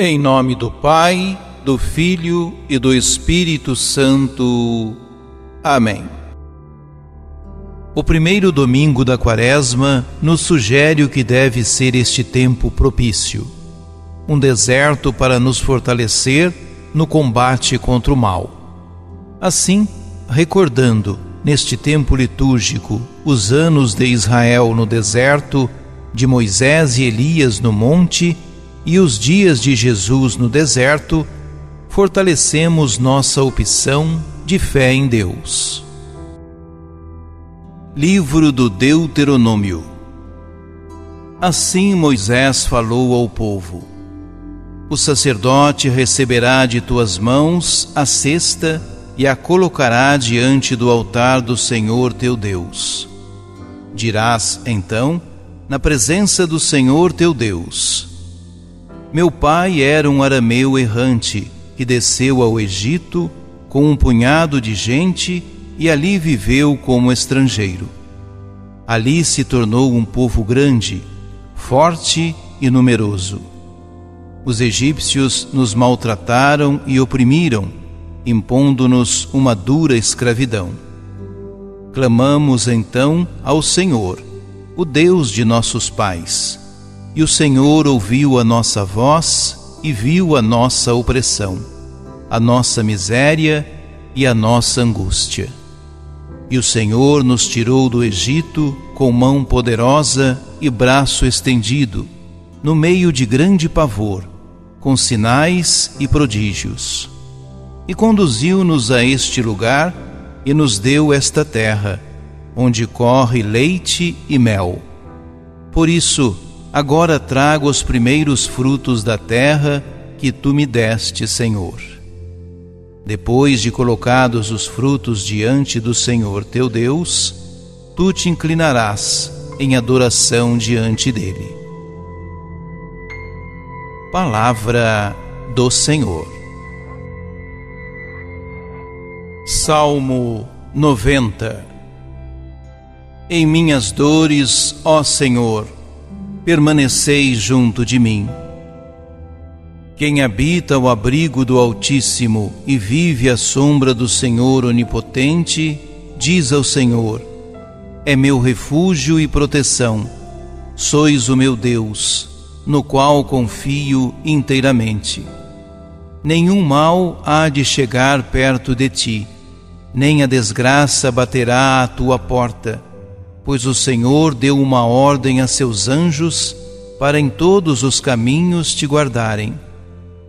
Em nome do Pai, do Filho e do Espírito Santo. Amém. O primeiro domingo da Quaresma nos sugere o que deve ser este tempo propício um deserto para nos fortalecer no combate contra o mal. Assim, recordando neste tempo litúrgico os anos de Israel no deserto, de Moisés e Elias no monte, e os dias de Jesus no deserto, fortalecemos nossa opção de fé em Deus. Livro do Deuteronômio Assim Moisés falou ao povo: O sacerdote receberá de tuas mãos a cesta e a colocará diante do altar do Senhor teu Deus. Dirás então, na presença do Senhor teu Deus: meu pai era um arameu errante que desceu ao Egito com um punhado de gente e ali viveu como estrangeiro. Ali se tornou um povo grande, forte e numeroso. Os egípcios nos maltrataram e oprimiram, impondo-nos uma dura escravidão. Clamamos então ao Senhor, o Deus de nossos pais e o Senhor ouviu a nossa voz e viu a nossa opressão, a nossa miséria e a nossa angústia. E o Senhor nos tirou do Egito com mão poderosa e braço estendido, no meio de grande pavor, com sinais e prodígios. E conduziu-nos a este lugar e nos deu esta terra, onde corre leite e mel. Por isso, agora trago os primeiros frutos da terra que tu me deste, Senhor. Depois de colocados os frutos diante do Senhor teu Deus, tu te inclinarás em adoração diante dele. Palavra do Senhor. Salmo 90 Em minhas dores, ó Senhor, permaneceis junto de mim. Quem habita o abrigo do Altíssimo e vive à sombra do Senhor Onipotente, diz ao Senhor: É meu refúgio e proteção, sois o meu Deus, no qual confio inteiramente. Nenhum mal há de chegar perto de ti, nem a desgraça baterá à tua porta pois o Senhor deu uma ordem a seus anjos para em todos os caminhos te guardarem.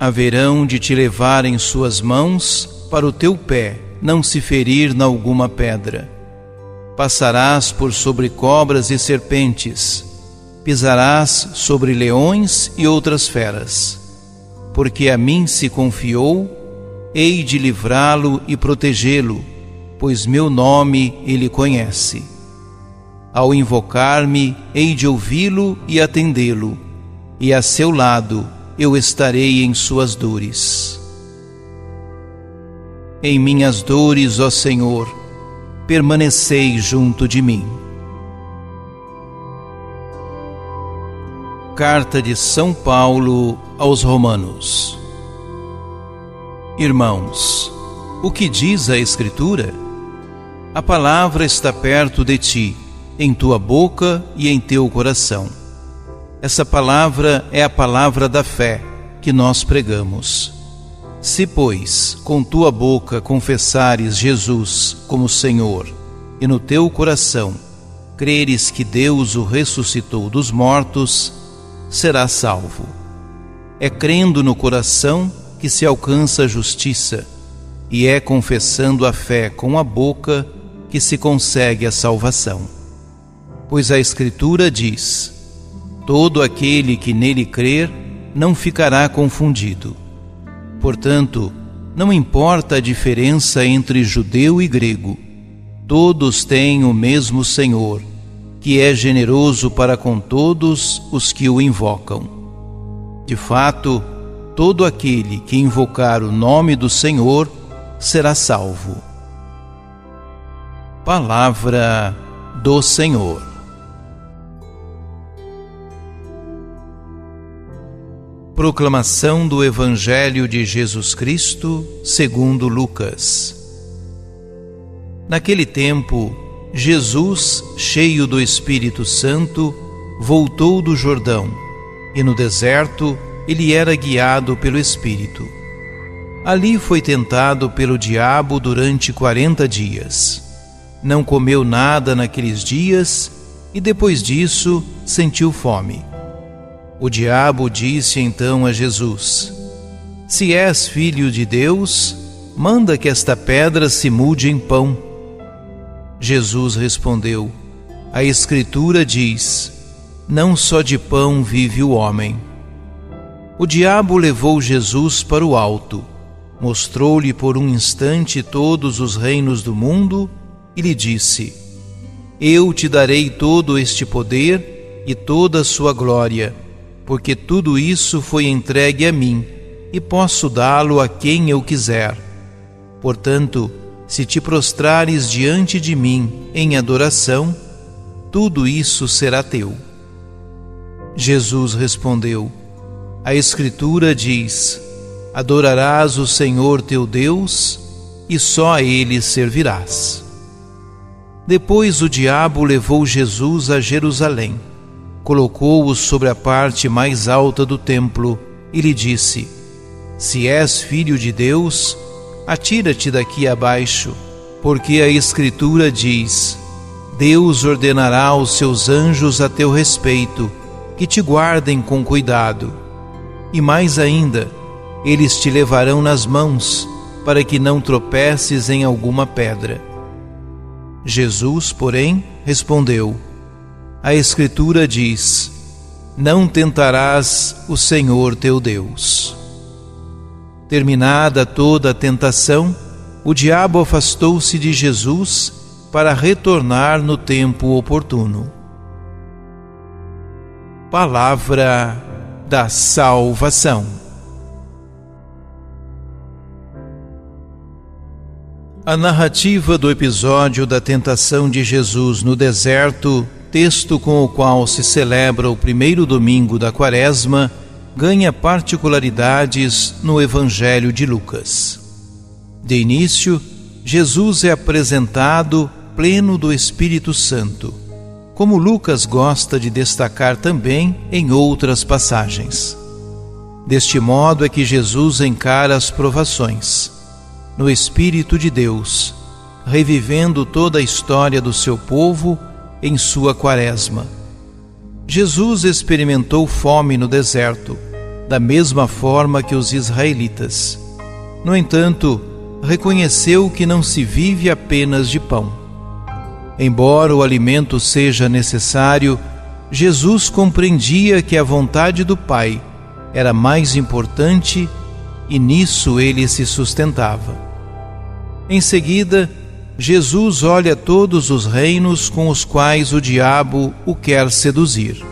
Haverão de te levar em suas mãos para o teu pé não se ferir na alguma pedra. Passarás por sobre cobras e serpentes, pisarás sobre leões e outras feras. Porque a mim se confiou, hei de livrá-lo e protegê-lo, pois meu nome ele conhece. Ao invocar-me, hei de ouvi-lo e atendê-lo, e a seu lado eu estarei em suas dores. Em minhas dores, ó Senhor, permanecei junto de mim. Carta de São Paulo aos Romanos Irmãos, o que diz a Escritura? A palavra está perto de ti em tua boca e em teu coração. Essa palavra é a palavra da fé que nós pregamos. Se, pois, com tua boca confessares Jesus como Senhor e no teu coração creres que Deus o ressuscitou dos mortos, serás salvo. É crendo no coração que se alcança a justiça, e é confessando a fé com a boca que se consegue a salvação pois a Escritura diz: Todo aquele que nele crer não ficará confundido. Portanto, não importa a diferença entre judeu e grego, todos têm o mesmo Senhor, que é generoso para com todos os que o invocam. De fato, todo aquele que invocar o nome do Senhor será salvo. Palavra do Senhor. Proclamação do Evangelho de Jesus Cristo, segundo Lucas. Naquele tempo, Jesus, cheio do Espírito Santo, voltou do Jordão, e no deserto ele era guiado pelo Espírito. Ali foi tentado pelo diabo durante quarenta dias. Não comeu nada naqueles dias e depois disso sentiu fome. O diabo disse então a Jesus: Se és filho de Deus, manda que esta pedra se mude em pão. Jesus respondeu: A Escritura diz: Não só de pão vive o homem. O diabo levou Jesus para o alto, mostrou-lhe por um instante todos os reinos do mundo e lhe disse: Eu te darei todo este poder e toda a sua glória porque tudo isso foi entregue a mim e posso dá-lo a quem eu quiser. Portanto, se te prostrares diante de mim em adoração, tudo isso será teu. Jesus respondeu: A Escritura diz: Adorarás o Senhor teu Deus e só a ele servirás. Depois o diabo levou Jesus a Jerusalém colocou-o sobre a parte mais alta do templo e lhe disse: Se és filho de Deus, atira-te daqui abaixo, porque a Escritura diz: Deus ordenará aos seus anjos a teu respeito, que te guardem com cuidado. E mais ainda, eles te levarão nas mãos, para que não tropeces em alguma pedra. Jesus, porém, respondeu: a Escritura diz: Não tentarás o Senhor teu Deus. Terminada toda a tentação, o diabo afastou-se de Jesus para retornar no tempo oportuno. Palavra da Salvação. A narrativa do episódio da tentação de Jesus no deserto texto com o qual se celebra o primeiro domingo da Quaresma, ganha particularidades no Evangelho de Lucas. De início, Jesus é apresentado pleno do Espírito Santo, como Lucas gosta de destacar também em outras passagens. Deste modo é que Jesus encara as provações, no Espírito de Deus, revivendo toda a história do seu povo em sua quaresma. Jesus experimentou fome no deserto, da mesma forma que os israelitas. No entanto, reconheceu que não se vive apenas de pão. Embora o alimento seja necessário, Jesus compreendia que a vontade do Pai era mais importante e nisso ele se sustentava. Em seguida, Jesus olha todos os reinos com os quais o diabo o quer seduzir.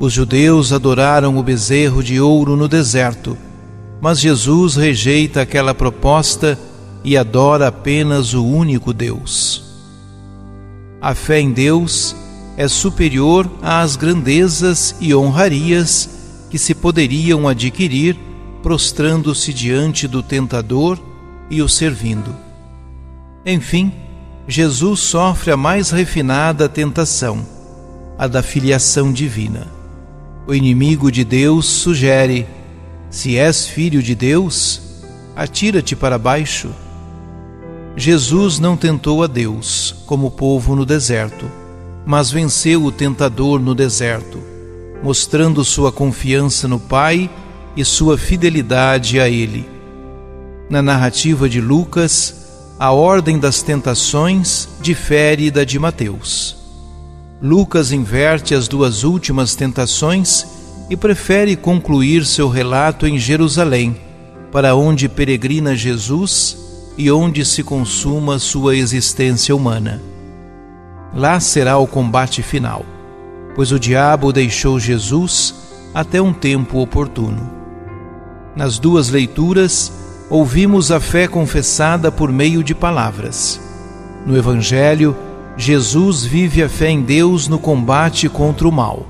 Os judeus adoraram o bezerro de ouro no deserto, mas Jesus rejeita aquela proposta e adora apenas o único Deus. A fé em Deus é superior às grandezas e honrarias que se poderiam adquirir prostrando-se diante do tentador e o servindo. Enfim, Jesus sofre a mais refinada tentação, a da filiação divina. O inimigo de Deus sugere: se és filho de Deus, atira-te para baixo. Jesus não tentou a Deus, como o povo no deserto, mas venceu o tentador no deserto, mostrando sua confiança no Pai e sua fidelidade a Ele. Na narrativa de Lucas, a ordem das tentações difere da de Mateus. Lucas inverte as duas últimas tentações e prefere concluir seu relato em Jerusalém, para onde peregrina Jesus e onde se consuma sua existência humana. Lá será o combate final, pois o diabo deixou Jesus até um tempo oportuno. Nas duas leituras, ouvimos a fé confessada por meio de palavras. No Evangelho, Jesus vive a fé em Deus no combate contra o mal.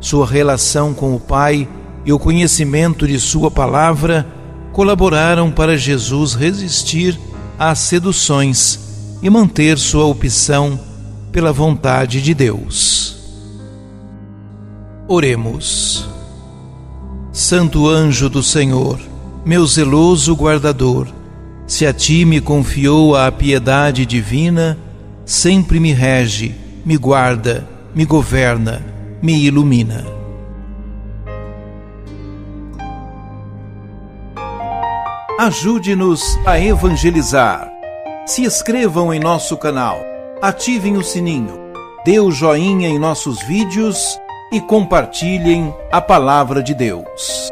Sua relação com o Pai e o conhecimento de Sua palavra colaboraram para Jesus resistir às seduções e manter sua opção pela vontade de Deus. Oremos. Santo anjo do Senhor, meu zeloso guardador, se a ti me confiou a piedade divina, sempre me rege, me guarda, me governa, me ilumina. Ajude-nos a evangelizar. Se inscrevam em nosso canal, ativem o sininho, dê o joinha em nossos vídeos e compartilhem a palavra de Deus.